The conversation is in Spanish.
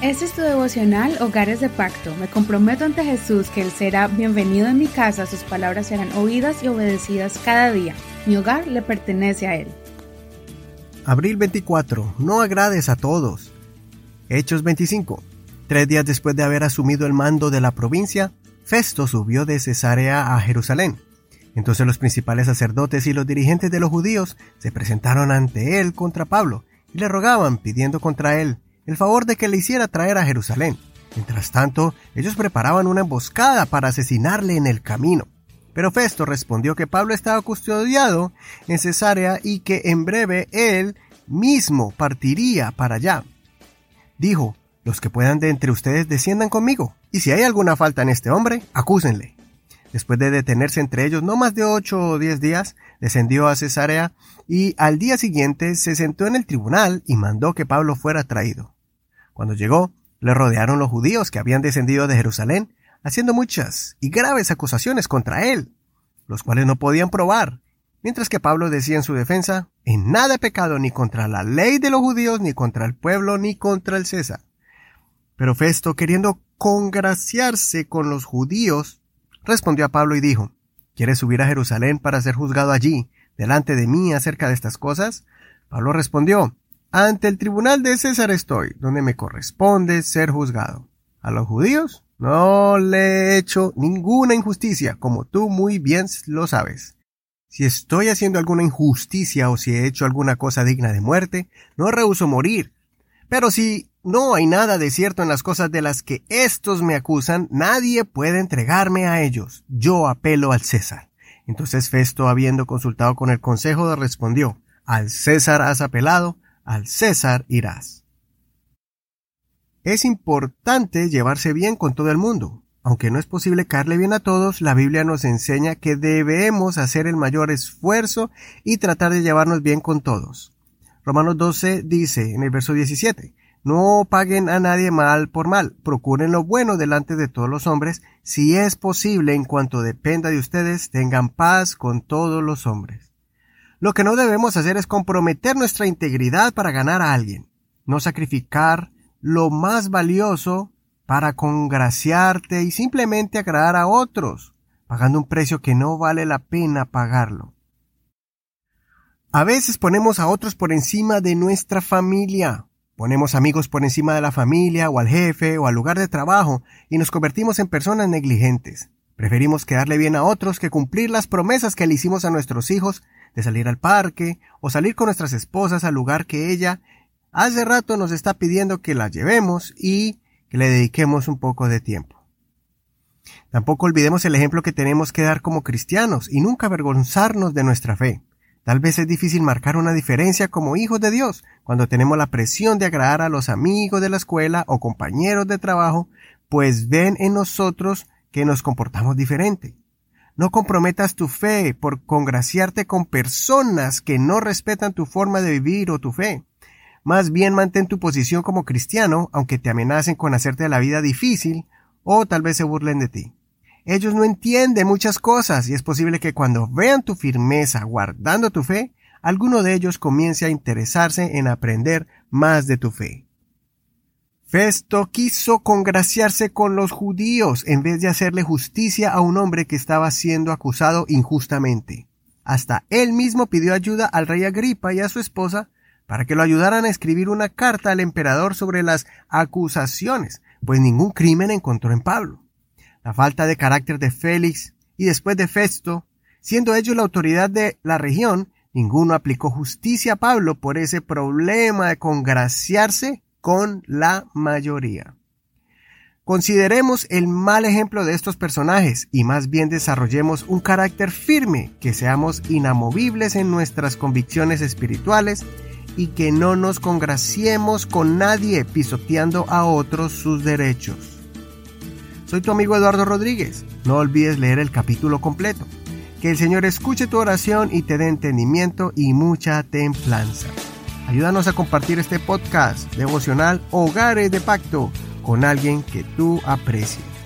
Este es tu devocional Hogares de Pacto. Me comprometo ante Jesús que Él será bienvenido en mi casa, sus palabras serán oídas y obedecidas cada día. Mi hogar le pertenece a Él. Abril 24. No agrades a todos. Hechos 25. Tres días después de haber asumido el mando de la provincia, Festo subió de Cesarea a Jerusalén. Entonces los principales sacerdotes y los dirigentes de los judíos se presentaron ante él contra Pablo y le rogaban, pidiendo contra él el favor de que le hiciera traer a Jerusalén. Mientras tanto, ellos preparaban una emboscada para asesinarle en el camino. Pero Festo respondió que Pablo estaba custodiado en Cesarea y que en breve él mismo partiría para allá. Dijo, los que puedan de entre ustedes desciendan conmigo, y si hay alguna falta en este hombre, acúsenle. Después de detenerse entre ellos no más de ocho o diez días, descendió a Cesarea y al día siguiente se sentó en el tribunal y mandó que Pablo fuera traído. Cuando llegó, le rodearon los judíos que habían descendido de Jerusalén, haciendo muchas y graves acusaciones contra él, los cuales no podían probar, mientras que Pablo decía en su defensa, en nada he pecado ni contra la ley de los judíos, ni contra el pueblo, ni contra el César. Pero Festo, queriendo congraciarse con los judíos, respondió a Pablo y dijo, ¿Quieres subir a Jerusalén para ser juzgado allí, delante de mí, acerca de estas cosas? Pablo respondió, Ante el tribunal de César estoy, donde me corresponde ser juzgado. A los judíos no le he hecho ninguna injusticia, como tú muy bien lo sabes. Si estoy haciendo alguna injusticia o si he hecho alguna cosa digna de muerte, no rehuso morir. Pero si no hay nada de cierto en las cosas de las que éstos me acusan, nadie puede entregarme a ellos. Yo apelo al César. Entonces Festo, habiendo consultado con el consejo, respondió, Al César has apelado, al César irás. Es importante llevarse bien con todo el mundo. Aunque no es posible caerle bien a todos, la Biblia nos enseña que debemos hacer el mayor esfuerzo y tratar de llevarnos bien con todos. Romanos 12 dice en el verso 17, no paguen a nadie mal por mal, procuren lo bueno delante de todos los hombres, si es posible, en cuanto dependa de ustedes, tengan paz con todos los hombres. Lo que no debemos hacer es comprometer nuestra integridad para ganar a alguien, no sacrificar lo más valioso para congraciarte y simplemente agradar a otros, pagando un precio que no vale la pena pagarlo. A veces ponemos a otros por encima de nuestra familia, Ponemos amigos por encima de la familia o al jefe o al lugar de trabajo y nos convertimos en personas negligentes. Preferimos quedarle bien a otros que cumplir las promesas que le hicimos a nuestros hijos de salir al parque o salir con nuestras esposas al lugar que ella hace rato nos está pidiendo que la llevemos y que le dediquemos un poco de tiempo. Tampoco olvidemos el ejemplo que tenemos que dar como cristianos y nunca avergonzarnos de nuestra fe. Tal vez es difícil marcar una diferencia como hijos de Dios cuando tenemos la presión de agradar a los amigos de la escuela o compañeros de trabajo, pues ven en nosotros que nos comportamos diferente. No comprometas tu fe por congraciarte con personas que no respetan tu forma de vivir o tu fe. Más bien mantén tu posición como cristiano, aunque te amenacen con hacerte la vida difícil o tal vez se burlen de ti. Ellos no entienden muchas cosas y es posible que cuando vean tu firmeza guardando tu fe, alguno de ellos comience a interesarse en aprender más de tu fe. Festo quiso congraciarse con los judíos en vez de hacerle justicia a un hombre que estaba siendo acusado injustamente. Hasta él mismo pidió ayuda al rey Agripa y a su esposa para que lo ayudaran a escribir una carta al emperador sobre las acusaciones, pues ningún crimen encontró en Pablo la falta de carácter de Félix y después de Festo, siendo ellos la autoridad de la región, ninguno aplicó justicia a Pablo por ese problema de congraciarse con la mayoría. Consideremos el mal ejemplo de estos personajes y más bien desarrollemos un carácter firme, que seamos inamovibles en nuestras convicciones espirituales y que no nos congraciemos con nadie pisoteando a otros sus derechos. Soy tu amigo Eduardo Rodríguez. No olvides leer el capítulo completo. Que el Señor escuche tu oración y te dé entendimiento y mucha templanza. Ayúdanos a compartir este podcast devocional Hogares de Pacto con alguien que tú aprecies.